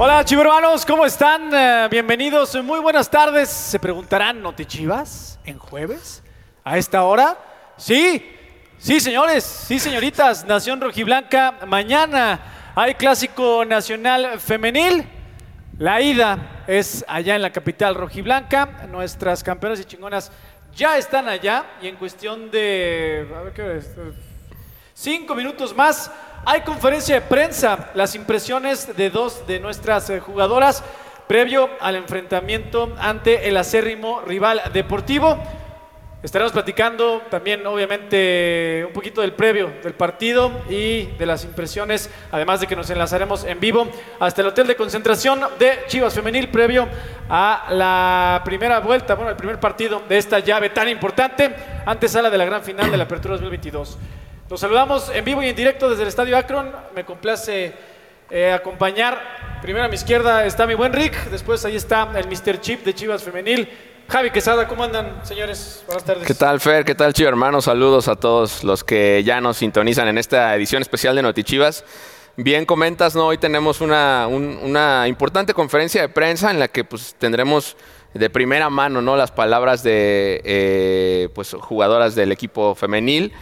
Hola chivermanos, ¿cómo están? Eh, bienvenidos, muy buenas tardes. Se preguntarán, ¿no te chivas en jueves? ¿A esta hora? Sí, sí señores, sí señoritas, Nación Rojiblanca, mañana hay clásico nacional femenil. La ida es allá en la capital rojiblanca. Nuestras campeonas y chingonas ya están allá y en cuestión de... A ver qué es? Cinco minutos más hay conferencia de prensa, las impresiones de dos de nuestras eh, jugadoras previo al enfrentamiento ante el acérrimo rival deportivo. Estaremos platicando también, obviamente, un poquito del previo del partido y de las impresiones, además de que nos enlazaremos en vivo hasta el hotel de concentración de Chivas Femenil previo a la primera vuelta, bueno, el primer partido de esta llave tan importante, antesala de la gran final de la Apertura 2022. Los saludamos en vivo y en directo desde el Estadio Akron. Me complace eh, acompañar. Primero a mi izquierda está mi buen Rick, después ahí está el Mr. Chip de Chivas Femenil. Javi Quesada, ¿cómo andan, señores? Buenas tardes. ¿Qué tal, Fer? ¿Qué tal, Chivas hermanos? Saludos a todos los que ya nos sintonizan en esta edición especial de Notichivas. Bien comentas, ¿no? Hoy tenemos una, una importante conferencia de prensa en la que pues, tendremos de primera mano ¿no? las palabras de eh, pues, jugadoras del equipo femenil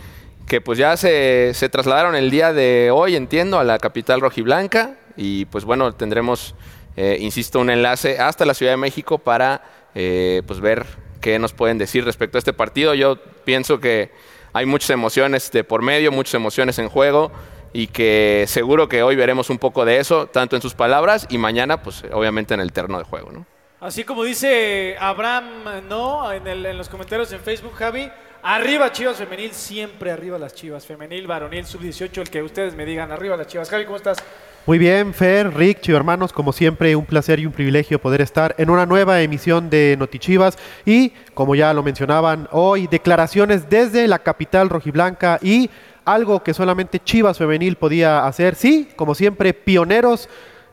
que pues ya se, trasladaron el día de hoy, entiendo, a la capital rojiblanca y pues bueno, tendremos, eh, insisto, un enlace hasta la Ciudad de México para eh, pues ver qué nos pueden decir respecto a este partido. Yo pienso que hay muchas emociones de por medio, muchas emociones en juego y que seguro que hoy veremos un poco de eso, tanto en sus palabras y mañana, pues obviamente en el terno de juego. ¿no? Así como dice Abraham, ¿no? En, en los comentarios en Facebook, Javi, Arriba Chivas Femenil, siempre arriba las Chivas Femenil, varonil, sub-18, el que ustedes me digan, arriba las Chivas. Javi, ¿cómo estás? Muy bien, Fer, Rick, Chivo hermanos, como siempre, un placer y un privilegio poder estar en una nueva emisión de Notichivas y, como ya lo mencionaban, hoy declaraciones desde la capital rojiblanca y algo que solamente Chivas Femenil podía hacer, sí, como siempre, pioneros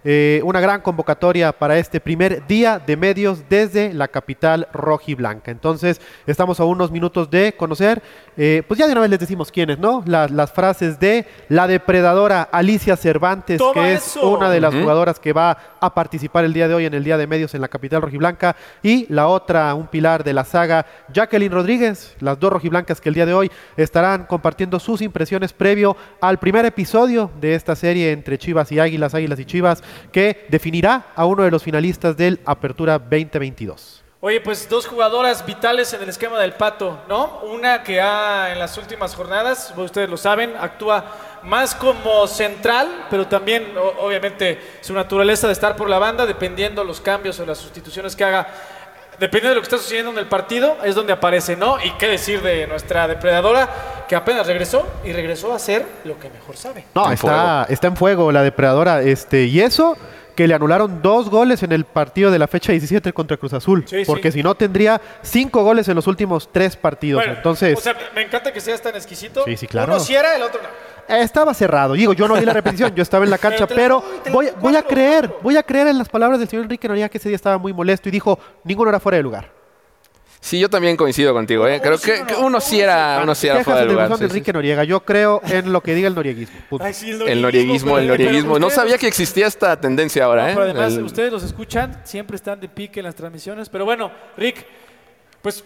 eh, una gran convocatoria para este primer día de medios desde la capital rojiblanca. Entonces, estamos a unos minutos de conocer, eh, pues ya de una vez les decimos quiénes, ¿no? Las, frases de la depredadora Alicia Cervantes, que es una de las jugadoras que va a participar el día de hoy en el día de medios en la capital rojiblanca, y la otra, un pilar de la saga, Jacqueline Rodríguez, las dos rojiblancas que el día de hoy estarán compartiendo sus impresiones previo al primer episodio de esta serie entre Chivas y Águilas, Águilas y Chivas que definirá a uno de los finalistas del Apertura 2022. Oye, pues dos jugadoras vitales en el esquema del Pato, ¿no? Una que ha en las últimas jornadas, ustedes lo saben, actúa más como central, pero también obviamente su naturaleza de estar por la banda, dependiendo los cambios o las sustituciones que haga, dependiendo de lo que está sucediendo en el partido, es donde aparece, ¿no? Y qué decir de nuestra depredadora, que apenas regresó y regresó a hacer lo que mejor sabe. No, está, está en fuego la depredadora, este, y eso que le anularon dos goles en el partido de la fecha 17 contra Cruz Azul. porque si no tendría cinco goles en los últimos tres partidos. Entonces, o sea, me encanta que seas tan exquisito. Sí, sí, claro. Uno si era, el otro no. Estaba cerrado. Digo, yo no vi la repetición, yo estaba en la cancha, pero voy, voy a creer, voy a creer en las palabras del señor Enrique Noriega que ese día estaba muy molesto y dijo, ninguno era fuera de lugar. Sí, yo también coincido contigo. ¿eh? Creo que, uno sí era, uno sí era fuera de lugar. de Enrique Noriega. Yo creo en lo que diga el norieguismo. el norieguismo, el norieguismo. No sabía que existía esta tendencia ahora. ¿eh? Pero además, ustedes los escuchan, siempre están de pique en las transmisiones. Pero bueno, Rick, pues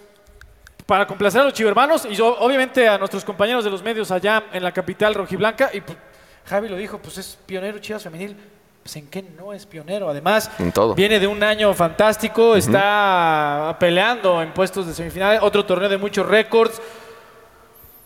para complacer a los chivermanos y obviamente a nuestros compañeros de los medios allá en la capital rojiblanca, y pues, Javi lo dijo, pues es pionero Chivas Femenil pues, en qué no es pionero. Además, viene de un año fantástico, está peleando en puestos de semifinales, otro torneo de muchos récords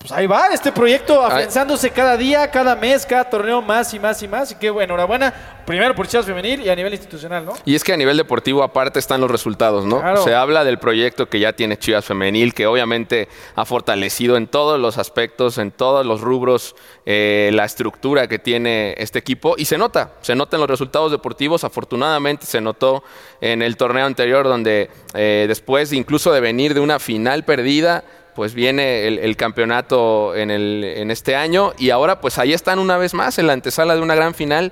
pues ahí va este proyecto afianzándose cada día, cada mes, cada torneo más y más y más. Y qué bueno, enhorabuena. Primero por Chivas Femenil y a nivel institucional, ¿no? Y es que a nivel deportivo aparte están los resultados, ¿no? Se habla del proyecto que ya tiene Chivas Femenil, que obviamente ha fortalecido en todos los aspectos, en todos los rubros, eh, la estructura que tiene este equipo. Y se nota, se nota en los resultados deportivos. Afortunadamente se notó en el torneo anterior, donde eh, después incluso de venir de una final perdida, pues viene el, campeonato en, el, en este año y ahora pues ahí están una vez más en la antesala de una gran final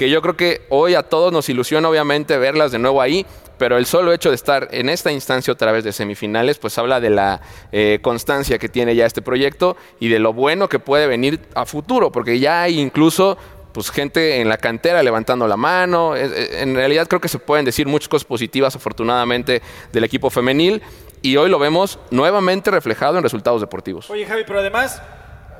que yo creo que hoy a todos nos ilusiona obviamente verlas de nuevo ahí, pero el solo hecho de estar en esta instancia otra vez de semifinales, pues habla de la eh, constancia que tiene ya este proyecto y de lo bueno que puede venir a futuro, porque ya hay incluso pues gente en la cantera levantando la mano. En realidad creo que se pueden decir muchas cosas positivas, afortunadamente, del equipo femenil. Y hoy lo vemos nuevamente reflejado en resultados deportivos. Oye, Javi, pero además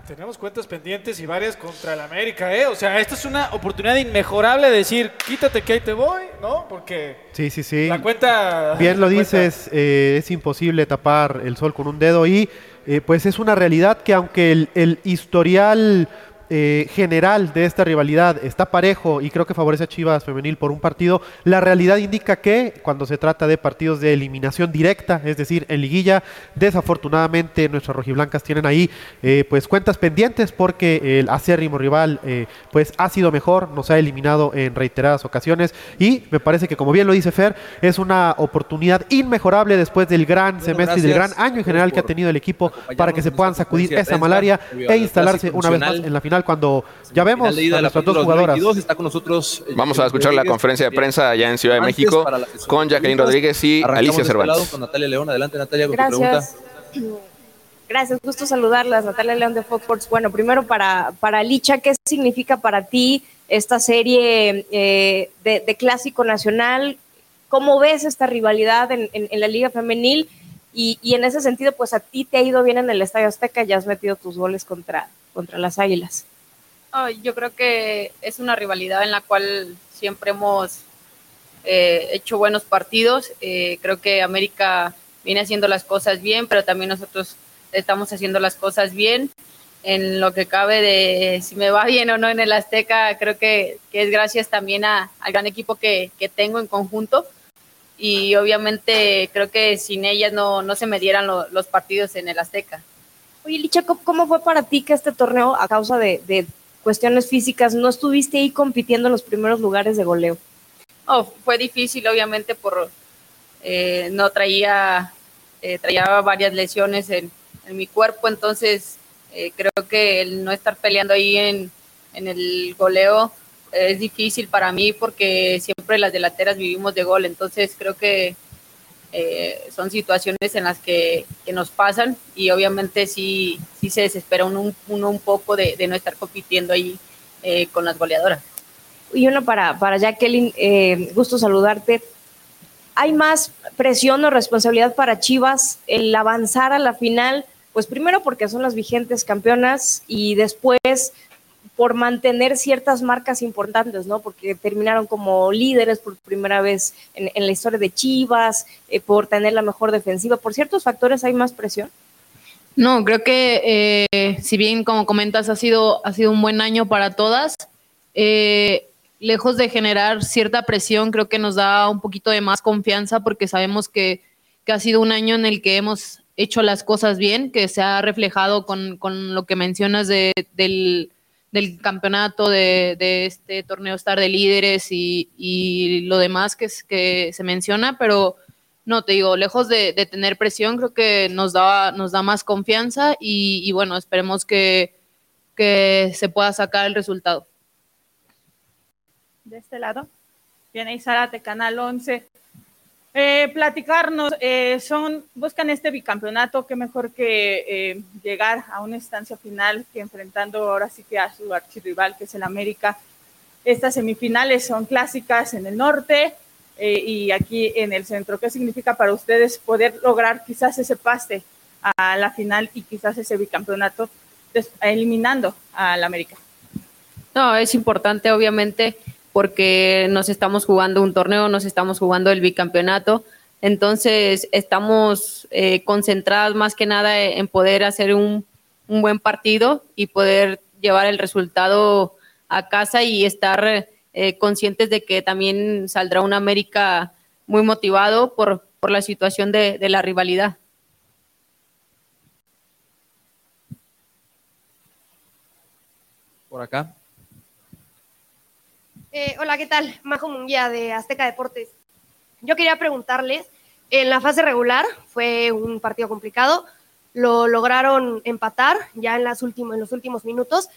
tenemos cuentas pendientes y varias contra el América, ¿eh? O sea, esta es una oportunidad inmejorable de decir, quítate que ahí te voy, ¿no? Porque sí, sí, sí. la cuenta... Bien lo dices, eh, es imposible tapar el sol con un dedo y eh, pues es una realidad que aunque el, el historial eh, general de esta rivalidad está parejo y creo que favorece a Chivas femenil por un partido, la realidad indica que cuando se trata de partidos de eliminación directa, es decir, en liguilla, desafortunadamente nuestras rojiblancas tienen ahí eh, pues cuentas pendientes porque el acérrimo rival eh, pues ha sido mejor, nos ha eliminado en reiteradas ocasiones y me parece que como bien lo dice Fer, es una oportunidad inmejorable después del gran semestre y del gran año en general que ha tenido el equipo para que se puedan sacudir esa malaria e instalarse una vez más en la final cuando ya vemos a nuestras dos jugadoras. Está con nosotros, eh, Vamos a escuchar la conferencia de prensa allá en Ciudad de México con Jacqueline Rodríguez y Alicia este Cervantes. Con Natalia León. Adelante, Natalia, con Gracias. tu pregunta. Gracias, gusto saludarlas, Natalia León de Fox Sports. Bueno, primero para, para Licha, ¿qué significa para ti esta serie eh, de, clásico nacional? ¿Cómo ves esta rivalidad en, en, la Liga Femenil? Y, y, en ese sentido, pues a ti te ha ido bien en el Estadio Azteca, ya has metido tus goles contra, contra las Águilas yo creo que es una rivalidad en la cual siempre hemos eh, hecho buenos partidos. Eh, creo que América viene haciendo las cosas bien, pero también nosotros estamos haciendo las cosas bien. En lo que cabe de si me va bien o no en el Azteca, creo que, es gracias también al gran equipo que, tengo en conjunto. Y obviamente creo que sin ellas no, no se me dieran los partidos en el Azteca. Oye, Licha, ¿cómo fue para ti que este torneo, a causa de cuestiones físicas, no estuviste ahí compitiendo en los primeros lugares de goleo. Oh, fue difícil, obviamente, por eh, no traía, eh, traía varias lesiones en, mi cuerpo, entonces eh, creo que el no estar peleando ahí en, en el goleo es difícil para mí porque siempre las delanteras vivimos de gol, entonces creo que eh, son situaciones en las que, nos pasan y obviamente sí, sí se desespera uno, un poco de, no estar compitiendo ahí eh, con las goleadoras. Y uno para, para Jacqueline, eh, gusto saludarte. ¿Hay más presión o responsabilidad para Chivas el avanzar a la final? Pues primero porque son las vigentes campeonas y después por mantener ciertas marcas importantes, ¿no? Porque terminaron como líderes por primera vez en, la historia de Chivas, eh, por tener la mejor defensiva. ¿Por ciertos factores hay más presión? No, creo que eh, si bien como comentas ha sido, ha sido un buen año para todas, eh, lejos de generar cierta presión, creo que nos da un poquito de más confianza porque sabemos que, que ha sido un año en el que hemos hecho las cosas bien, que se ha reflejado con, con lo que mencionas de, del del campeonato de, este torneo Star de líderes y, lo demás que, que se menciona, pero no, te digo, lejos de, tener presión, creo que nos da, nos da más confianza y, bueno, esperemos que, que, se pueda sacar el resultado. De este lado, viene Isarate, Canal 11. Eh, platicarnos, eh, buscan este bicampeonato, qué mejor que eh, llegar a una instancia final que enfrentando ahora sí que a su archirrival que es el América. Estas semifinales son clásicas en el norte y aquí en el centro. ¿Qué significa para ustedes poder lograr quizás ese pase a la final y quizás ese bicampeonato eliminando al América? No, es importante obviamente porque nos estamos jugando un torneo, nos estamos jugando el bicampeonato. Entonces, estamos eh, concentradas más que nada en poder hacer un, buen partido y poder llevar el resultado a casa y estar eh, conscientes de que también saldrá un América muy motivado por, por la situación de la rivalidad. Por acá. Eh, hola, ¿qué tal? Majo Munguía de Azteca Deportes. Yo quería preguntarles, en la fase regular fue un partido complicado, lo lograron empatar ya en, los últimos minutos.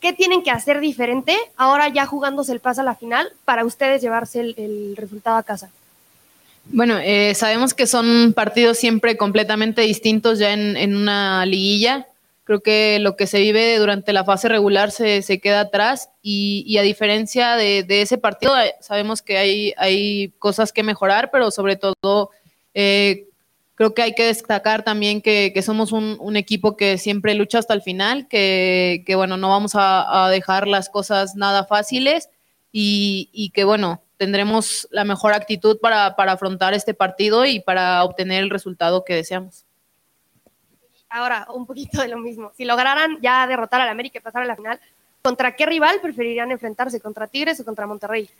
¿Qué tienen que hacer diferente ahora ya jugándose el paso a la final para ustedes llevarse el, resultado a casa? Bueno, eh, sabemos que son partidos siempre completamente distintos ya en, una liguilla. Creo que lo que se vive durante la fase regular se, se queda atrás y, y a diferencia de, de, ese partido, eh, sabemos que hay, hay cosas que mejorar, pero sobre todo eh, creo que hay que destacar también que, que somos un, un, equipo que siempre lucha hasta el final, que, que bueno, no vamos a, a, dejar las cosas nada fáciles y, y que bueno, tendremos la mejor actitud para, para afrontar este partido y para obtener el resultado que deseamos. Ahora, un poquito de lo mismo. Si lograran ya derrotar al América y pasar a la final, ¿contra qué rival preferirían enfrentarse? ¿Contra Tigres o contra Monterrey?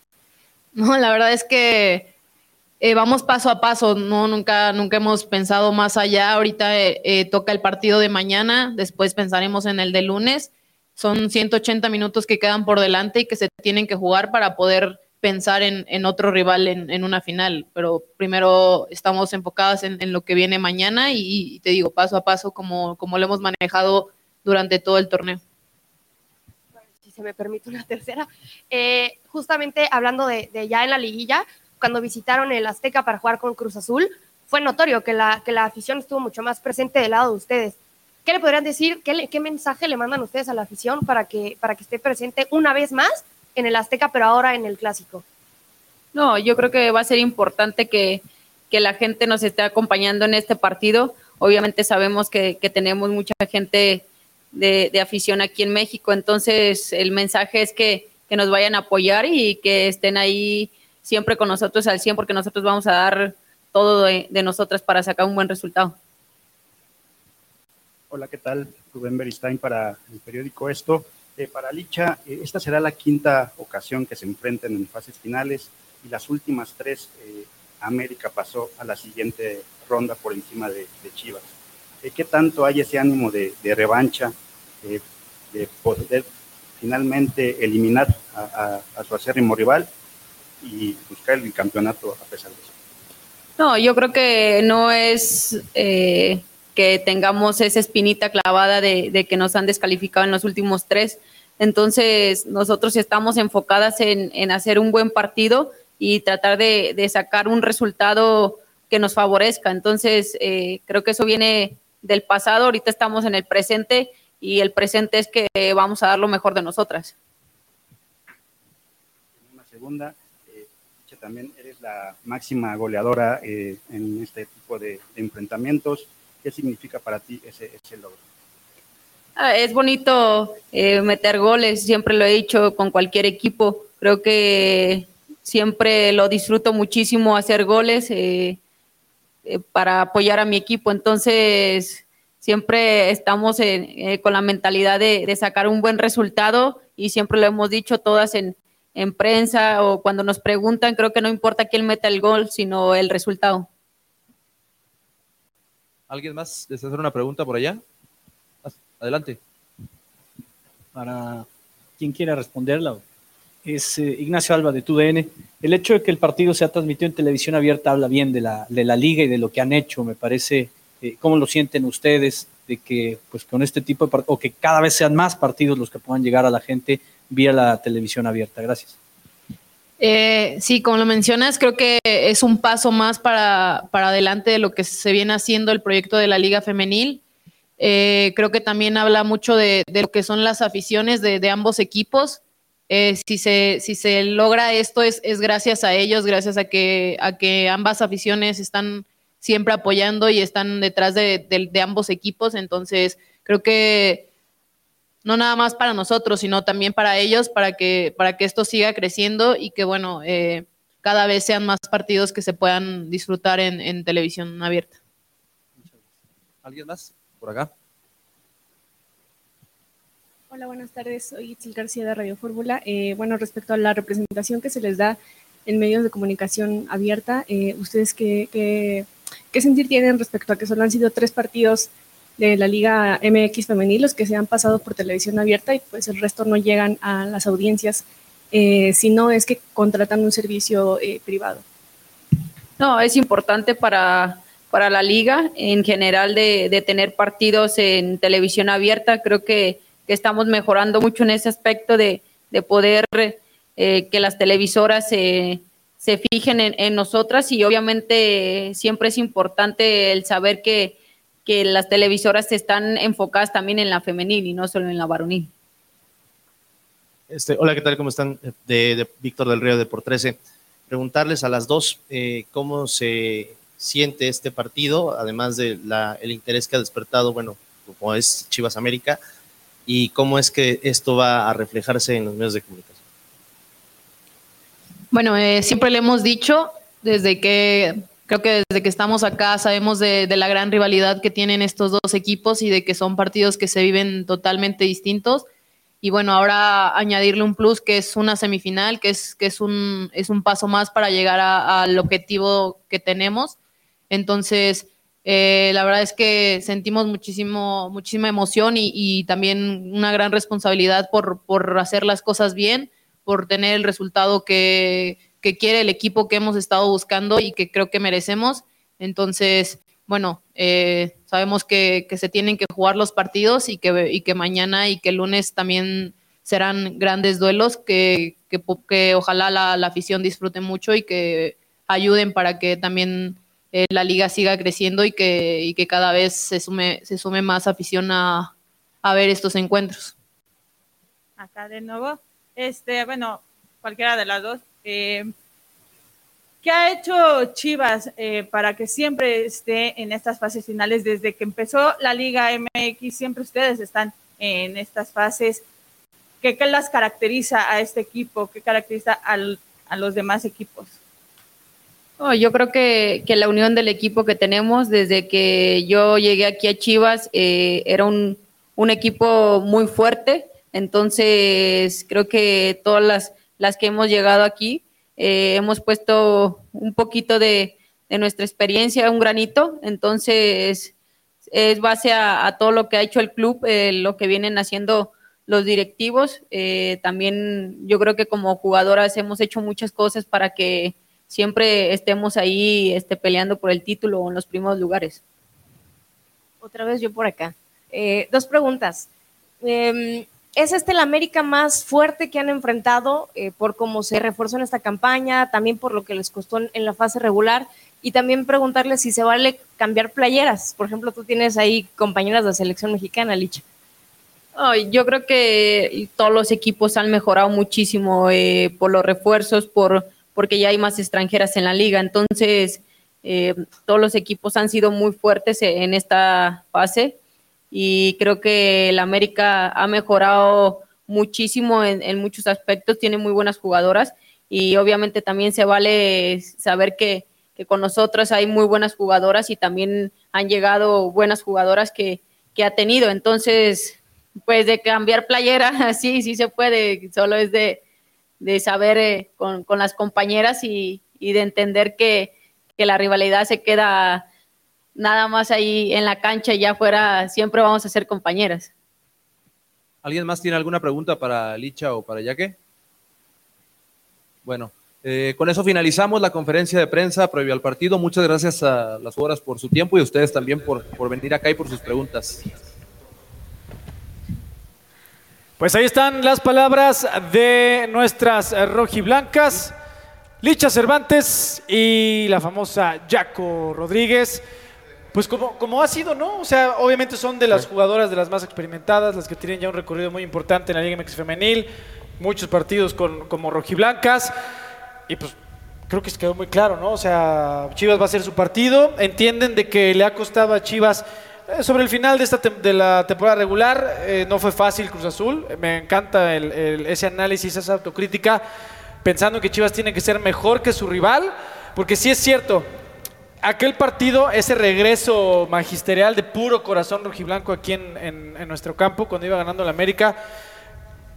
No, la verdad es que eh, vamos paso a paso. No, nunca, nunca hemos pensado más allá. Ahorita eh, eh, toca el partido de mañana, después pensaremos en el de lunes. Son 180 minutos que quedan por delante y que se tienen que jugar para poder pensar en, otro rival en, una final, pero primero estamos enfocadas en, lo que viene mañana y, te digo, paso a paso, como, como lo hemos manejado durante todo el torneo. Si se me permite una tercera, eh, justamente hablando de, de, ya en la liguilla, cuando visitaron el Azteca para jugar con Cruz Azul, fue notorio que la, que la afición estuvo mucho más presente del lado de ustedes. ¿Qué le podrían decir? ¿Qué, qué mensaje le mandan ustedes a la afición para que, para que esté presente una vez más en el Azteca, pero ahora en el Clásico? No, yo creo que va a ser importante que, que la gente nos esté acompañando en este partido. Obviamente sabemos que, que tenemos mucha gente de, de, afición aquí en México, entonces el mensaje es que, que nos vayan a apoyar y que estén ahí siempre con nosotros al 100 porque nosotros vamos a dar todo de, de nosotras para sacar un buen resultado. Hola, ¿qué tal? Rubén Beristain para el periódico Esto. Eh, para Licha, eh, esta será la quinta ocasión que se enfrenten en fases finales y las últimas tres eh, América pasó a la siguiente ronda por encima de, Chivas. ¿Qué tanto hay ese ánimo de, revancha, de poder finalmente eliminar a, su acérrimo rival y buscar el campeonato a pesar de eso? No, yo creo que no es eh, que tengamos esa espinita clavada de, que nos han descalificado en los últimos tres. Entonces, nosotros estamos enfocadas en, hacer un buen partido y tratar de, sacar un resultado que nos favorezca. Entonces, eh, creo que eso viene del pasado, ahorita estamos en el presente y el presente es que vamos a dar lo mejor de nosotras. Una segunda, eh, también eres la máxima goleadora eh, en este tipo de, enfrentamientos. ¿Qué significa para ti ese, ese logro? Ah, es bonito eh, meter goles, siempre lo he dicho con cualquier equipo. Creo que siempre lo disfruto muchísimo hacer goles eh, eh, para apoyar a mi equipo. Entonces, siempre estamos en, con la mentalidad de, sacar un buen resultado y siempre lo hemos dicho todas en, prensa o cuando nos preguntan, creo que no importa quién meta el gol, sino el resultado. ¿Alguien más desea hacer una pregunta por allá? Adelante. Para quien quiera responderla es eh, Ignacio Alba de TUDN. El hecho de que el partido sea transmitido en televisión abierta habla bien de la, de la liga y de lo que han hecho, me parece. Eh, ¿Cómo lo sienten ustedes? De que, pues, con este tipo de o que cada vez sean más partidos los que puedan llegar a la gente vía la televisión abierta. Gracias. Eh, sí, como lo mencionas, creo que es un paso más para, para adelante de lo que se viene haciendo el proyecto de la Liga Femenil. Eh, creo que también habla mucho de, lo que son las aficiones de, ambos equipos. Eh, si, se, si se logra esto es, es, gracias a ellos, gracias a que, a que ambas aficiones están siempre apoyando y están detrás de, de, de, ambos equipos. Entonces, creo que no nada más para nosotros, sino también para ellos, para que, para que esto siga creciendo y que, bueno, eh, cada vez sean más partidos que se puedan disfrutar en, en televisión abierta. ¿Alguien más por acá? Hola, buenas tardes. Soy Itzil García de Radio Fórmula. Eh, bueno, respecto a la representación que se les da en medios de comunicación abierta, eh, ¿ustedes qué, qué, qué, sentir tienen respecto a que solo han sido tres partidos de la Liga MX femenil los que se han pasado por televisión abierta y pues el resto no llegan a las audiencias, eh, si no es que contratan un servicio eh, privado? No, es importante para, para la liga en general de, tener partidos en televisión abierta. Creo que que estamos mejorando mucho en ese aspecto de, de poder eh, que las televisoras se, se fijen en, en, nosotras y obviamente siempre es importante el saber que, que las televisoras están enfocadas también en la femenil y no solo en la varonil. Este, hola, ¿qué tal? ¿Cómo están? De, de Víctor del Río de Por 13. Preguntarles a las dos eh, cómo se siente este partido, además del el interés que ha despertado, bueno, como es Chivas América, y cómo es que esto va a reflejarse en los medios de comunicación. Bueno, eh, siempre le hemos dicho, desde que creo que desde que estamos acá sabemos de, de, la gran rivalidad que tienen estos dos equipos y de que son partidos que se viven totalmente distintos y bueno, ahora añadirle un plus que es una semifinal, que es, que es, un, es un paso más para llegar al objetivo que tenemos. Entonces, eh, la verdad es que sentimos muchísimo, muchísima emoción y, y también una gran responsabilidad por, por, hacer las cosas bien, por tener el resultado que, que quiere el equipo que hemos estado buscando y que creo que merecemos. Entonces, bueno, eh, sabemos que, se tienen que jugar los partidos y que, y que mañana y que lunes también serán grandes duelos que, que, que ojalá la, la, afición disfrute mucho y que ayuden para que también eh, la liga siga creciendo y que, y que cada vez se sume, se sume más afición a, a ver estos encuentros. Acá de nuevo, este, bueno, cualquiera de las dos. Eh, ¿Qué ha hecho Chivas eh, para que siempre esté en estas fases finales? Desde que empezó la Liga MX, siempre ustedes están en estas fases. ¿Qué, qué las caracteriza a este equipo? ¿Qué caracteriza a los demás equipos? Yo creo que, la unión del equipo que tenemos desde que yo llegué aquí a Chivas eh, era un, equipo muy fuerte. Entonces, creo que todas las, las que hemos llegado aquí eh, hemos puesto un poquito de, nuestra experiencia, un granito, entonces es base a, todo lo que ha hecho el club, eh, lo que vienen haciendo los directivos. Eh, también yo creo que como jugadoras hemos hecho muchas cosas para que siempre estemos ahí este, peleando por el título o en los primeros lugares. Otra vez yo por acá. Dos preguntas. Eh, ¿Es este el América más fuerte que han enfrentado eh, por cómo se reforzó en esta campaña, también por lo que les costó en, la fase regular? Y también preguntarle si se vale cambiar playeras. Por ejemplo, tú tienes ahí compañeras de la selección mexicana, Licha. Yo creo que todos los equipos han mejorado muchísimo eh, por los refuerzos, por porque ya hay más extranjeras en la liga. Entonces, eh, todos los equipos han sido muy fuertes en esta fase y creo que el América ha mejorado muchísimo en, en, muchos aspectos, tiene muy buenas jugadoras y obviamente también se vale saber que, que, con nosotros hay muy buenas jugadoras y también han llegado buenas jugadoras que, que ha tenido. Entonces, pues de cambiar playera, sí, sí se puede, solo es de, de saber eh, con, con, las compañeras y, y de entender que, que, la rivalidad se queda nada más ahí en la cancha y ya afuera siempre vamos a ser compañeras. ¿Alguien más tiene alguna pregunta para Licha o para Yaque? Bueno, eh, con eso finalizamos la conferencia de prensa previo al partido. Muchas gracias a las horas por su tiempo y a ustedes también por, por venir acá y por sus preguntas. Pues ahí están las palabras de nuestras rojiblancas, Licha Cervantes y la famosa Jaco Rodríguez. Pues como, como ha sido, ¿no? O sea, obviamente son de las jugadoras de las más experimentadas, las que tienen ya un recorrido muy importante en la Liga MX Femenil, muchos partidos con, como rojiblancas. Y pues creo que se quedó muy claro, ¿no? O sea, Chivas va a ser su partido. Entienden de que le ha costado a Chivas sobre el final de, esta de la temporada regular, eh, no fue fácil Cruz Azul. Me encanta el, el, ese análisis, esa autocrítica, pensando que Chivas tiene que ser mejor que su rival, porque sí es cierto, aquel partido, ese regreso magisterial de puro corazón rojiblanco aquí en, en, en nuestro campo, cuando iba ganando la América,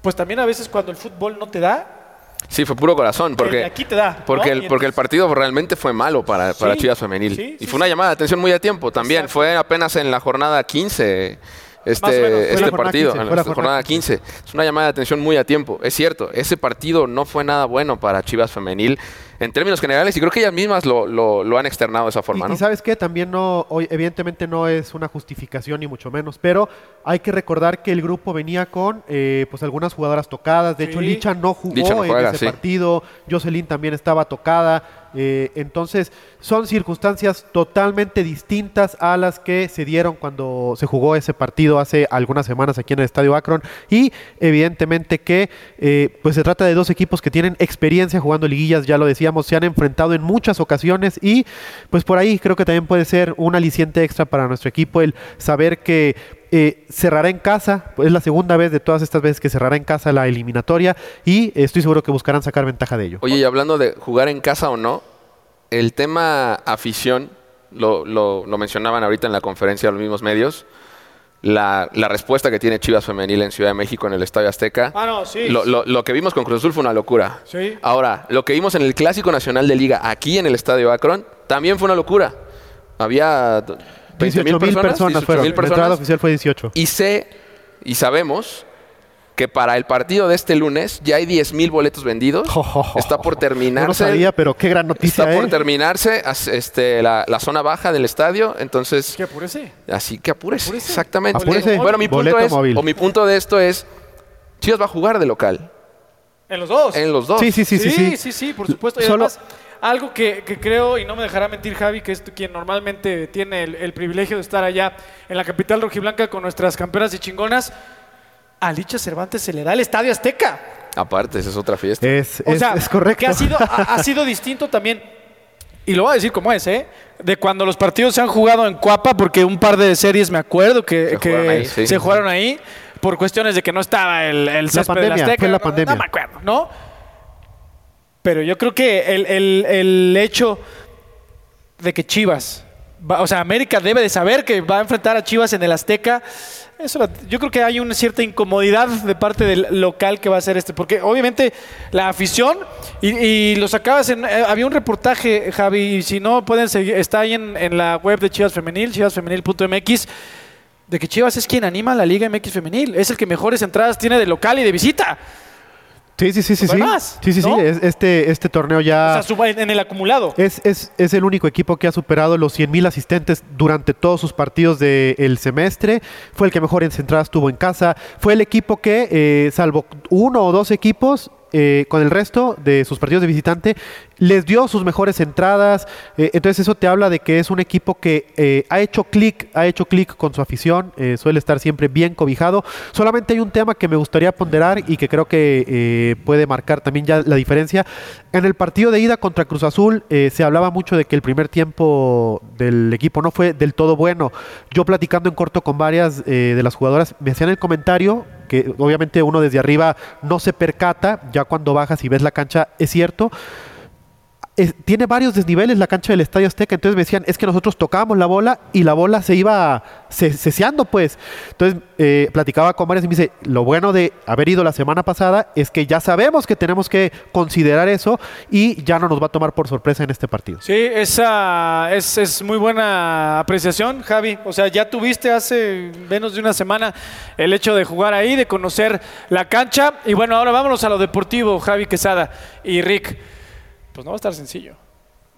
pues también a veces cuando el fútbol no te da, Sí, fue puro corazón, porque, aquí te da, porque, ¿no? el, porque el partido realmente fue malo para, para Sí, Chivas Femenil. sí, y sí, fue una llamada de atención muy a tiempo también. Exacto. Fue apenas en la jornada 15 Más o menos, este, fue la este partido, 15, en la la jornada jornada 15. Es una llamada de atención muy a tiempo. Es cierto, ese partido no fue nada bueno para Chivas Femenil en términos generales y creo que ellas mismas lo, lo, lo han externado de esa forma. Y, ¿no? y sabes qué, también no, hoy, evidentemente no es una justificación ni mucho menos, pero hay que recordar que el grupo venía con eh, pues algunas jugadoras tocadas. De hecho. Licha no jugó Licha no en juega, ese sí. partido. Jocelyn también estaba tocada. Eh, entonces, son circunstancias totalmente distintas a las que se dieron cuando se jugó ese partido hace algunas semanas aquí en el Estadio Akron. Y evidentemente que eh, pues se trata de dos equipos que tienen experiencia jugando liguillas, ya lo decíamos, se han enfrentado en muchas ocasiones y pues por ahí creo que también puede ser un aliciente extra para nuestro equipo el saber que eh, cerrará en casa, es la segunda vez de todas estas veces que cerrará en casa la eliminatoria y estoy seguro que buscarán sacar ventaja de ello. Oye, y hablando de jugar en casa o no, el tema afición, lo, lo- lo mencionaban ahorita en la conferencia de los mismos medios, la, la respuesta que tiene Chivas Femenil en Ciudad de México en el Estadio Azteca. Ah, no, sí. Lo, lo- lo que vimos con Cruz Azul fue una locura. Sí. Ahora, lo que vimos en el Clásico Nacional de Liga aquí en el Estadio Akron también fue una locura. Había 20 18 mil personas, fueron. 18,000 La entrada oficial fue 18. Y sé y sabemos que para el partido de este lunes ya hay 10 mil boletos vendidos. Está por No lo terminarse. sabía, pero qué gran noticia, Está por ¿eh? terminarse este, la, la zona baja del estadio, entonces... Que apúrese. Así que apúrese, exactamente. Apúrese. Bueno, mi punto es, móvil. o mi punto de esto es, Chivas va a jugar de local. En los dos. En los dos. Sí, sí, sí, sí, sí, sí. sí, sí, por supuesto. Y Solo- además, algo que, que creo, y no me dejará mentir Javi, que es quien normalmente tiene el, el privilegio de estar allá en la capital rojiblanca con nuestras campeonas y chingonas, a Licha Cervantes se le da el Estadio Azteca. Aparte, esa es otra fiesta. Es, O es- sea, es correcto. que ha sido, ha, ha sido distinto también. Y lo voy a decir como es, ¿eh? De cuando los partidos se han jugado en Cuapa, porque un par de series me acuerdo que, Se que jugaron ahí, sí. se jugaron ahí por cuestiones de que no estaba el, el La césped del pandemia, Azteca. fue la no- pandemia. No me acuerdo, ¿no? Pero yo creo que el, el- el hecho de que Chivas, va- o sea, América debe de saber que va a enfrentar a Chivas en el Azteca. Eso la- yo creo que hay una cierta incomodidad de parte del local que va a ser este, porque obviamente la afición, y, y lo sacabas en, eh, había un reportaje, Javi, y si no pueden seguir, está ahí en, en la web de Chivas Femenil, chivasfemenil.mx, de que Chivas es quien anima a la Liga MX Femenil, es el que mejores entradas tiene de local y de visita, Sí, sí, sí, sí. Sí, más, sí, sí. sí. Este, este torneo ya... o sea, en el acumulado. Es, es- es el único equipo que ha superado los 100.000 asistentes durante todos sus partidos del semestre. Fue el que mejor en entradas tuvo en casa. Fue el equipo que, eh, salvo uno o dos equipos, eh, con el resto de sus partidos de visitante, les dio sus mejores entradas. Eh, entonces eso te habla de que es un equipo que eh, ha hecho clic, ha hecho clic con su afición, suele estar siempre bien cobijado. Solamente hay un tema que me gustaría ponderar y que creo que puede marcar también ya la diferencia. En el partido de ida contra Cruz Azul se hablaba mucho de que el primer tiempo del equipo no fue del todo bueno. Yo platicando en corto con varias de las jugadoras me hacían el comentario que obviamente uno desde arriba no se percata, ya cuando bajas y ves la cancha es cierto, tiene varios desniveles la cancha del Estadio Azteca, entonces me decían, es que nosotros tocábamos la bola y la bola se iba ce- ceseando, pues. Entonces eh, platicaba con varias y me dice, lo bueno de haber ido la semana pasada es que ya sabemos que tenemos que considerar eso y ya no nos va a tomar por sorpresa en este partido. Sí, esa es, es muy buena apreciación, Javi. O sea, ya tuviste hace menos de una semana el hecho de jugar ahí, de conocer la cancha. Y bueno, ahora vámonos a lo deportivo, Javi Quesada y Rick. Pues no va a estar sencillo.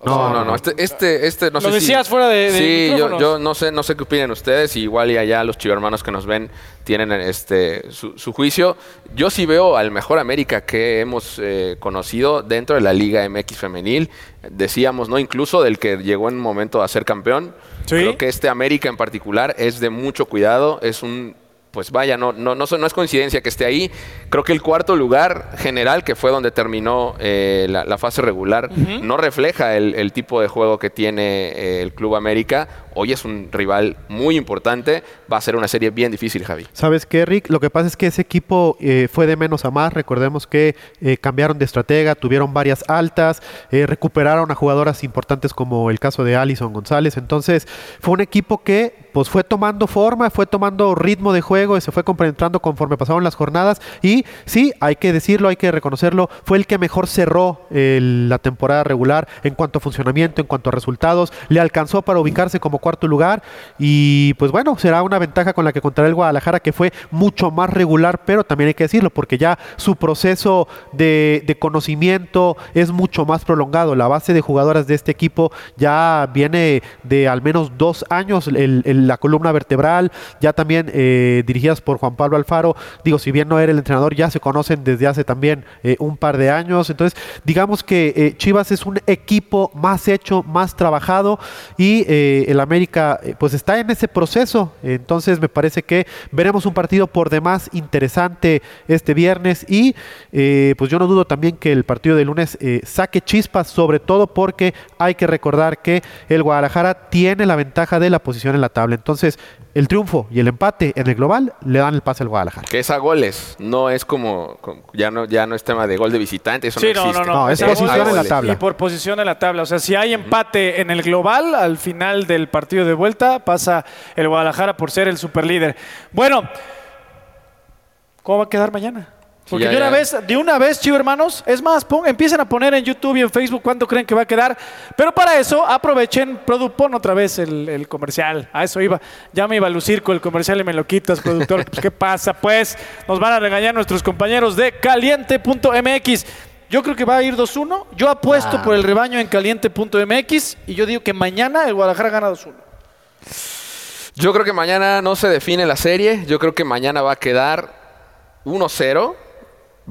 No, no, no. Este, este, este no Lo sé si- decías fuera de- de Sí, yo, yo no sé, no sé qué opinan ustedes. Igual y allá los chivermanos que nos ven tienen este su, su juicio. Yo sí veo al mejor América que hemos eh, conocido dentro de la Liga MX femenil. Decíamos, ¿no? Incluso del que llegó en un momento a ser campeón. Creo que este América en particular es de mucho cuidado. Es un pues vaya, no, no, no, es coincidencia que esté ahí. Creo que el cuarto lugar general, que fue donde terminó eh, la, la fase regular, no refleja el, el tipo de juego que tiene eh, el Club América. Hoy es un rival muy importante. Va a ser una serie bien difícil, Javi. ¿Sabes qué, Rick? Lo que pasa es que ese equipo eh, fue de menos a más. Recordemos que eh, cambiaron de estratega, tuvieron varias altas, eh, recuperaron a jugadoras importantes como el caso de Alison González. Entonces, fue un equipo que pues fue tomando forma, fue tomando ritmo de juego se fue compenetrando conforme pasaron las jornadas. Y sí, hay que decirlo, hay que reconocerlo, fue el que mejor cerró la temporada regular en cuanto a funcionamiento, en cuanto a resultados. Le alcanzó para ubicarse como cuarto lugar y pues bueno, será una ventaja con la que contará el Guadalajara que fue mucho más regular, pero también hay que decirlo porque ya su proceso de, conocimiento es mucho más prolongado. La base de jugadoras de este equipo ya viene de al menos dos años, la columna vertebral, ya también eh, dirigidas por Juan Pablo Alfaro. Digo, si bien no era el entrenador, ya se conocen desde hace también eh, un par de años. Entonces, digamos que eh, Chivas es un equipo más hecho, más trabajado y el América eh, pues está en ese proceso. Entonces, me parece que veremos un partido por demás interesante este viernes y eh, pues yo no dudo también que el partido de lunes eh, saque chispas, sobre todo porque hay que recordar que el Guadalajara tiene la ventaja de la posición en la tabla. Entonces, el triunfo y el empate en el global le dan el pase al Guadalajara. Que es a goles, no es como, como- ya no ya no es tema de gol de visitante, eso Sí, no no, existe. no, no. es a posición en la tabla. Y por posición en la tabla. O sea, si hay empate en el global, al final del partido de vuelta, pasa el Guadalajara por ser el superlíder. Bueno, ¿cómo va a quedar mañana? Porque ya, de una ya. vez, de una vez, chivo hermanos, es más, pon- empiecen a poner en YouTube y en Facebook cuánto creen que va a quedar. Pero para eso, aprovechen, Produ, pon otra vez el, el comercial. A eso iba. Ya me iba a lucir con el comercial y me lo quitas, productor. Pues, ¿Qué pasa? Pues nos van a regañar nuestros compañeros de caliente.mx. Yo creo que va a ir 2-1. Yo apuesto Ah. por el rebaño en caliente.mx y yo digo que mañana el Guadalajara gana 2-1. Yo creo que mañana no se define la serie. Yo creo que mañana va a quedar 1-0.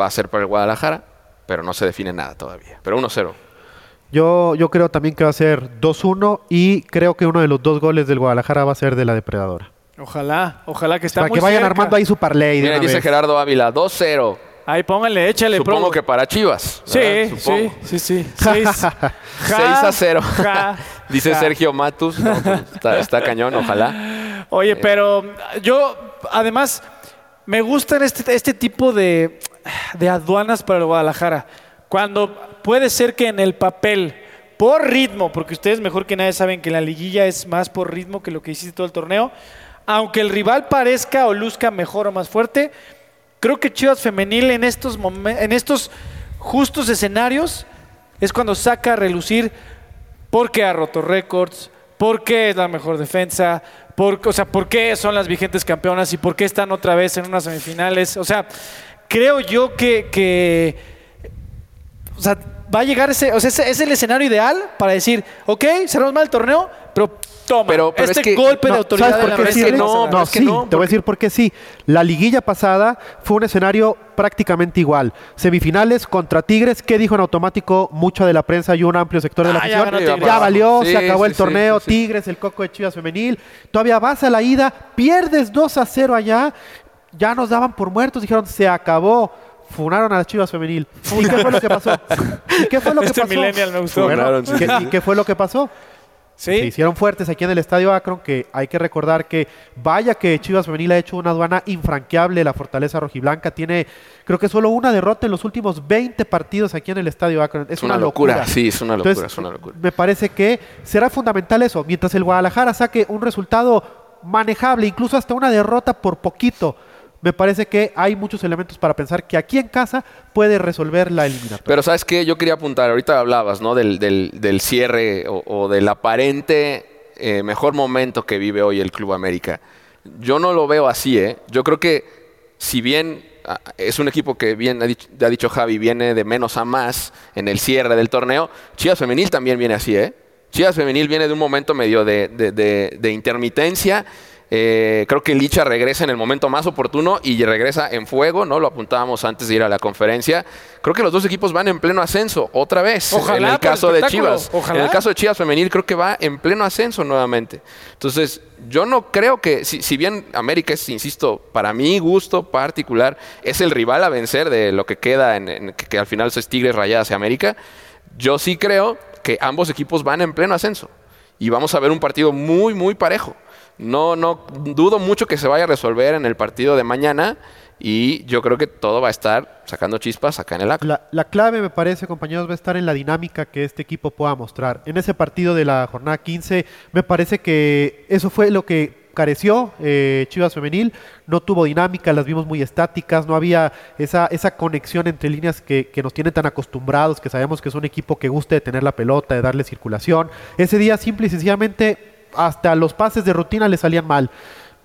Va a ser para el Guadalajara, pero no se define nada todavía. Pero 1-0. Yo, yo creo también que va a ser 2-1 y creo que uno de los dos goles del Guadalajara va a ser de la depredadora. Ojalá, ojalá que está Para muy que vayan cerca. armando ahí su parlay de Mira, dice vez. Gerardo Ávila, 2-0. Ahí pónganle, échale. Supongo promo. que para Chivas. Sí, sí, sí, sí. Seis, 6 a 0. ja, Dice ja. Sergio Matus. No, pues, está, está cañón, ojalá. Oye, pero yo, además, me gustan este, este tipo de, de aduanas para Guadalajara. Cuando puede ser que en el papel, por ritmo, porque ustedes mejor que nadie saben que la liguilla es más por ritmo que lo que hiciste todo el torneo, aunque el rival parezca o luzca mejor o más fuerte, creo que Chivas Femenil en estos, en estos justos escenarios es cuando saca a relucir por qué ha roto récords, por qué es la mejor defensa, por, o sea, por qué son las vigentes campeonas y por qué están otra vez en unas semifinales. O sea, creo yo que, que o sea, va a llegar ese, o sea, es el escenario ideal para decir, ok, cerramos mal el torneo, pero toma, Pero- pero este es que- golpe de autoridad ¿sabes por qué sí, no No, dar. es que sí, no, te voy a decir por qué sí. La liguilla pasada fue un escenario prácticamente igual. Semifinales contra Tigres, ¿qué dijo en automático mucha de la prensa y un amplio sector de la Ah, ya afición? valió, Sí, se acabó sí, el torneo, sí, sí. Tigres, el coco de Chivas femenil. Todavía vas a la ida, pierdes 2 a 0 allá, ya nos daban por muertos, dijeron, se acabó. Funaron a las Chivas femenil. ¿Y qué fue lo que pasó? ¿Y qué fue lo que Este pasó? millennial me gustó. Bueno, Funaron, sí, ¿qué- sí, ¿Y qué fue lo que pasó? Sí. se hicieron fuertes aquí en el Estadio Akron, que hay que recordar que vaya que Chivas Femenil ha hecho una aduana infranqueable, la Fortaleza Rojiblanca tiene creo que solo una derrota en los últimos 20 partidos aquí en el Estadio Akron. Es, una locura, sí, es una locura, es una locura. Me parece que será fundamental eso, mientras el Guadalajara saque un resultado manejable, incluso hasta una derrota por poquito. Me parece que hay muchos elementos para pensar que aquí en casa puede resolver la eliminatoria. Pero ¿sabes qué? Yo quería apuntar, ahorita hablabas, ¿no? Del, del- del cierre o, del aparente eh, mejor momento que vive hoy el Club América. Yo no lo veo así, ¿eh? Yo creo que si bien ah, es un equipo que bien ha dicho, Javi, viene de menos a más en el cierre del torneo, Chivas Femenil también viene así, ¿eh? Chivas Femenil viene de un momento medio de- de intermitencia. Eh, creo que Licha regresa en el momento más oportuno y regresa en fuego, ¿no? Lo apuntábamos antes de ir a la conferencia. Creo que los dos equipos van en pleno ascenso, otra vez. Ojalá, en el caso de Chivas. ojalá. En el caso de Chivas Femenil, creo que va en pleno ascenso nuevamente. Entonces, yo no creo que, si, si bien América es, insisto, para mi gusto particular, es el rival a vencer de lo que queda en, en- que, que al final es Tigres Rayadas y América, yo sí creo que ambos equipos van en pleno ascenso. Y vamos a ver un partido muy, muy parejo. No, no dudo mucho que se vaya a resolver en el partido de mañana. Y yo creo que todo va a estar sacando chispas acá en el acto. La, la clave, me parece, compañeros, va a estar en la dinámica que este equipo pueda mostrar. En ese partido de la jornada 15, me parece que eso fue lo que careció eh, Chivas Femenil. No tuvo dinámica, las vimos muy estáticas, no había esa, esa conexión entre líneas que, que nos tienen tan acostumbrados, que sabemos que es un equipo que gusta de tener la pelota, de darle circulación. Ese día, simple y sencillamente, hasta los pases de rutina le salían mal.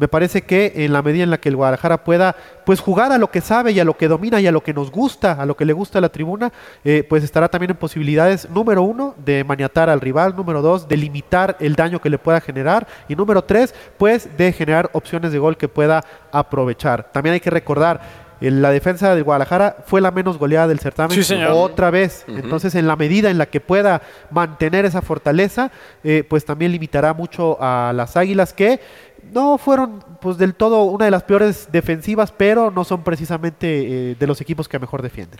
Me parece que en la medida en la que el Guadalajara pueda pues jugar a lo que sabe y a lo que domina y a lo que nos gusta, a lo que le gusta a la tribuna, eh, pues estará también en posibilidades, número uno, de maniatar al rival, número dos, de limitar el daño que le pueda generar y número tres, pues de generar opciones de gol que pueda aprovechar. También hay que recordar, la defensa de Guadalajara fue la menos goleada del certamen Sí, señor. otra vez. Entonces, en la medida en la que pueda mantener esa fortaleza, eh, pues también limitará mucho a las Águilas que no fueron pues del todo una de las peores defensivas, pero no son precisamente eh, de los equipos que mejor defienden.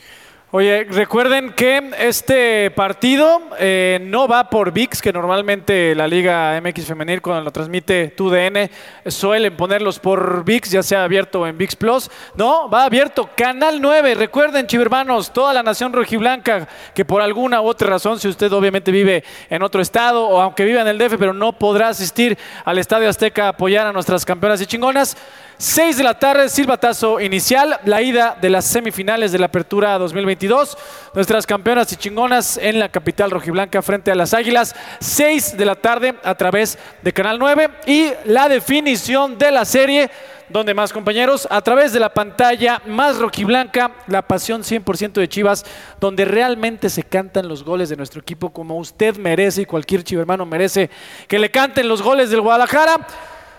Oye, recuerden que este partido eh, no va por VIX, que normalmente la Liga MX Femenil cuando lo transmite TUDN suelen ponerlos por VIX, ya sea abierto en VIX Plus. No, va abierto Canal 9. Recuerden, chivermanos, toda la nación rojiblanca que por alguna u otra razón, si usted obviamente vive en otro estado o aunque viva en el DF, pero no podrá asistir al Estadio Azteca a apoyar a nuestras campeonas y chingonas. 6 de la tarde, silbatazo inicial, la ida de las semifinales de la Apertura 2022. Nuestras campeonas y chingonas en la capital rojiblanca frente a las Águilas. 6 de la tarde a través de Canal 9 y la definición de la serie. Donde más compañeros, a través de la pantalla más rojiblanca, la pasión 100% de Chivas, donde realmente se cantan los goles de nuestro equipo como usted merece y cualquier chivermano merece que le canten los goles del Guadalajara.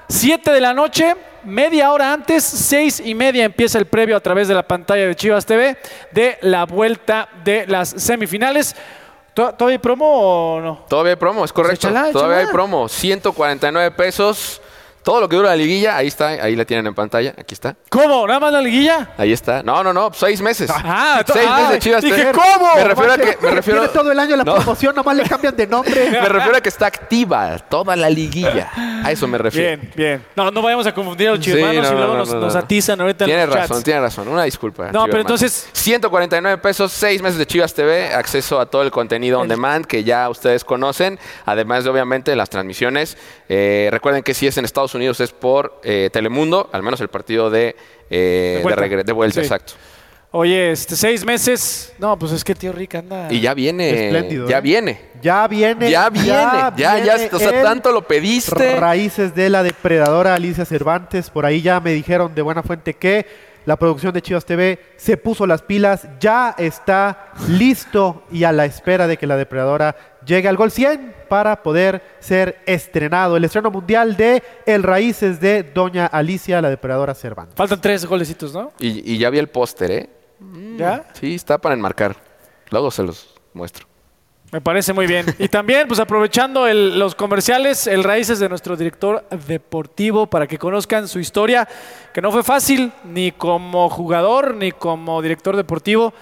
7 de la noche, media hora antes, seis y media empieza el previo a través de la pantalla de Chivas TV de la vuelta de las semifinales. ¿To- ¿Todavía hay promo o no? Todavía hay promo, es correcto. Échala, Todavía échala. hay promo. 149 pesos. Todo lo que dura la liguilla, ahí está, ahí la tienen en pantalla. Aquí está. ¿Cómo? ¿Nada más la liguilla? Ahí está. No, no, no, seis meses. Ah, seis ah, meses de Chivas dije, TV. ¿cómo? Me refiero a que. Me refiero, Tiene todo el año la No. promoción, nomás le cambian de nombre. me refiero a que está activa toda la liguilla. A eso me refiero. Bien, bien. No, no vayamos a confundir a los Sí, chivermanos no, y luego no, nos, no, nos no. atizan ahorita en Tiene los chats. razón, tiene razón. Una disculpa. No, pero entonces- 149 pesos, 6 meses de Chivas TV, acceso a todo el contenido on demand que ya ustedes conocen, además de obviamente las transmisiones. Eh, recuerden que si es en Estados Unidos es por eh, Telemundo, al menos el partido de, eh, De vuelta. de, vuelta, Sí. exacto. Oye, este, seis meses. No, pues es que tío Rick anda. Y ya viene, Espléndido, ya ¿eh? viene. Ya viene. Ya viene, ya, ya, viene o sea, tanto lo pediste. Raíces de la depredadora Alicia Cervantes. Por ahí ya me dijeron de buena fuente que la producción de Chivas TV se puso las pilas, ya está listo y a la espera de que la depredadora llegue al gol 100 para poder ser estrenado. El estreno mundial de El Raíces de Doña Alicia, la depredadora Cervantes. Faltan tres golecitos, ¿no? Y, y ya vi el póster, ¿eh? ¿Ya? Sí, está para enmarcar. Luego se los muestro. Me parece muy bien. Y también, pues aprovechando los comerciales, el raíces de nuestro director deportivo para que conozcan su historia, que no fue fácil ni como jugador ni como director deportivo.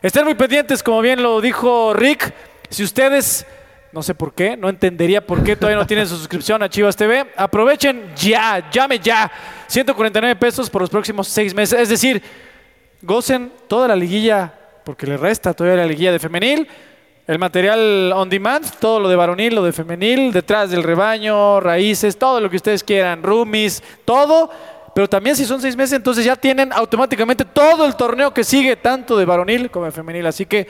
Estén muy pendientes, como bien lo dijo Rick. Si ustedes, no sé por qué, no entendería por qué todavía no tienen su suscripción a Chivas TV, aprovechen ya, llame ya. 149 pesos por los próximos seis meses. Es decir, gocen toda la liguilla, porque le resta todavía la liguilla de femenil. El material on demand, todo lo de varonil, lo de femenil, detrás del rebaño, raíces, todo lo que ustedes quieran, roomies, todo. Pero también si son seis meses, entonces ya tienen automáticamente todo el torneo que sigue, tanto de varonil como de femenil. Así que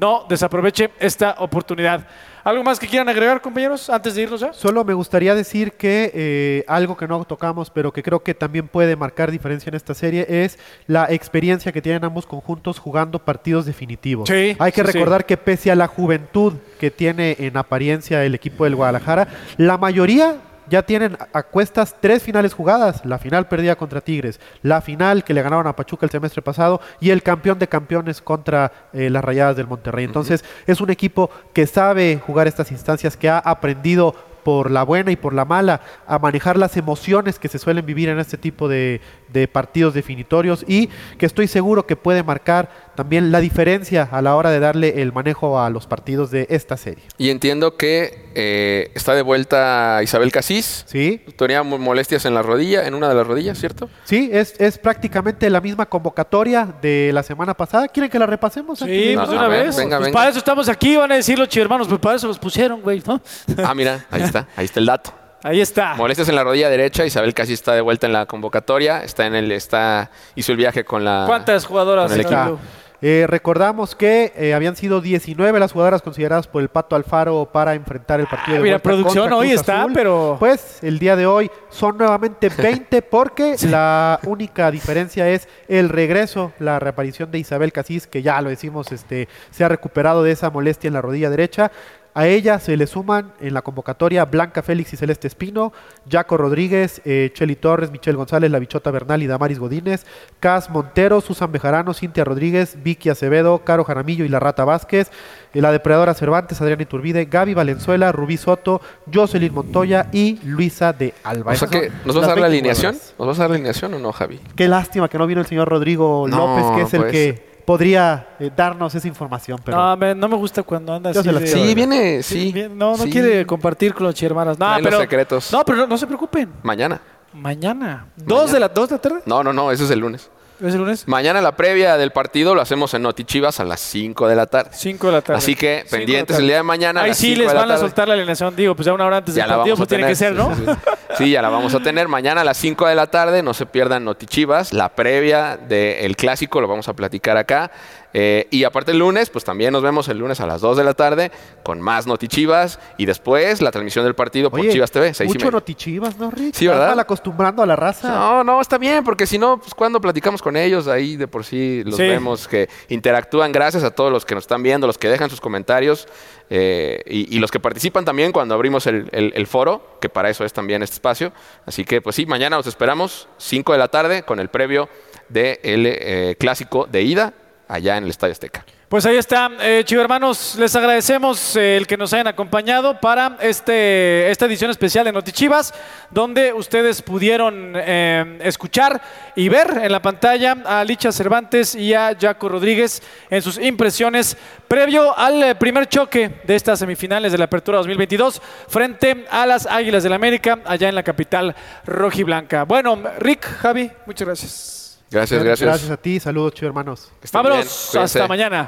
no desaproveche esta oportunidad. ¿Algo más que quieran agregar, compañeros, antes de irnos ya? Solo me gustaría decir que eh, algo que no tocamos, pero que creo que también puede marcar diferencia en esta serie, es la experiencia que tienen ambos conjuntos jugando partidos definitivos. Sí, Hay que sí, sí. recordar que pese a la juventud que tiene en apariencia el equipo del Guadalajara, la mayoría ya tienen a cuestas tres finales jugadas. La final perdida contra Tigres, la final que le ganaron a Pachuca el semestre pasado y el campeón de campeones contra eh, las Rayadas del Monterrey. Entonces es un equipo que sabe jugar estas instancias, que ha aprendido por la buena y por la mala a manejar las emociones que se suelen vivir en este tipo de, de partidos definitorios y que estoy seguro que puede marcar también la diferencia a la hora de darle el manejo a los partidos de esta serie. Y entiendo que eh, está de vuelta Isabel Casís. Sí. Tenía mo- molestias en la rodilla, en una de las rodillas, ¿cierto? Sí, es, es prácticamente la misma convocatoria de la semana pasada. ¿Quieren que la repasemos? Sí, irnos? pues una ver, vez. venga, Pues venga. para eso estamos aquí, van a decir los hermanos, pues para eso los pusieron, güey, ¿no? Ah, mira, ahí está, ahí está el dato. Ahí está. Molestias en la rodilla derecha, Isabel Casís está de vuelta en la convocatoria, está en el, está, hizo el viaje con la. ¿Cuántas jugadoras? con el equipo. Eh, recordamos que eh, habían sido 19 las jugadoras consideradas por el Pato Alfaro para enfrentar el partido de Ah, mira, vuelta producción hoy Cruz está, Azul. pero- Pues el día de hoy son nuevamente 20 porque la única diferencia es el regreso, la reaparición de Isabel Casís, que ya lo decimos, este, se ha recuperado de esa molestia en la rodilla derecha. A ella se le suman en la convocatoria Blanca Félix y Celeste Espino, Jaco Rodríguez, eh, Cheli Torres, Michelle González, La Bichota Bernal y Damaris Godínez, Cas Montero, Susan Bejarano, Cintia Rodríguez, Vicky Acevedo, Caro Jaramillo y La Rata Vázquez, eh, la depredadora Cervantes, Adriana Iturbide, Gaby Valenzuela, Rubí Soto, Jocelyn Montoya y Luisa de Alba. O sea Esas que, son ¿nos vas a dar la 20 alineación? ¿Nos vas a dar la alineación o no, Javi? Qué lástima que no vino el señor Rodrigo No, López, que es el pues. que podría eh, darnos esa información. Pero No, me- no me gusta cuando anda así. de- Sí, viene, sí. bien- no, no sí. quiere compartir con los chihermanos. No, los pero, secretos. No, pero no, no se preocupen. Mañana. Mañana. ¿Dos de la, dos de la tarde? No, no, no, ese es el lunes. ¿Es el lunes? Mañana la previa del partido lo hacemos en Notichivas a las 5 de la tarde. 5 de la tarde. Así que Cinco pendientes el día de mañana. Ahí sí les van a soltar la alineación. Digo, pues ya una hora antes del Ya la partido, vamos pues a tiene tener. que ser, ¿no? Sí, sí. Sí, ya la vamos a tener. Mañana a las 5 de la tarde, no se pierdan Notichivas, la previa del clásico, lo vamos a platicar acá. Eh, y aparte el lunes, pues también nos vemos el lunes a las 2 de la tarde con más Notichivas y después la transmisión del partido por Oye, Chivas TV, 6 y mucho notichivas, ¿no, Rick? Sí, ¿verdad? Mal acostumbrando a la raza. No, no, está bien, porque si no, pues cuando platicamos con ellos, ahí de por sí los Sí. vemos que interactúan. Gracias a todos los que nos están viendo, los que dejan sus comentarios eh, y, y los que participan también cuando abrimos el, el- el foro, que para eso es también este espacio. Así que, pues sí, mañana os esperamos, 5 de la tarde, con el previo del clásico de ida allá en el Estadio Azteca. Pues ahí está, eh, Chivo hermanos, les agradecemos eh, el que nos hayan acompañado para este, esta edición especial de Notichivas, donde ustedes pudieron eh, escuchar y ver en la pantalla a Licha Cervantes y a Jaco Rodríguez en sus impresiones previo al eh, primer choque de estas semifinales de la Apertura 2022 frente a las Águilas del América, allá en la capital rojiblanca. Bueno, Rick, Javi, muchas gracias. Gracias, gracias. Gracias a ti. Saludos, chido hermanos. Vámonos, hasta mañana.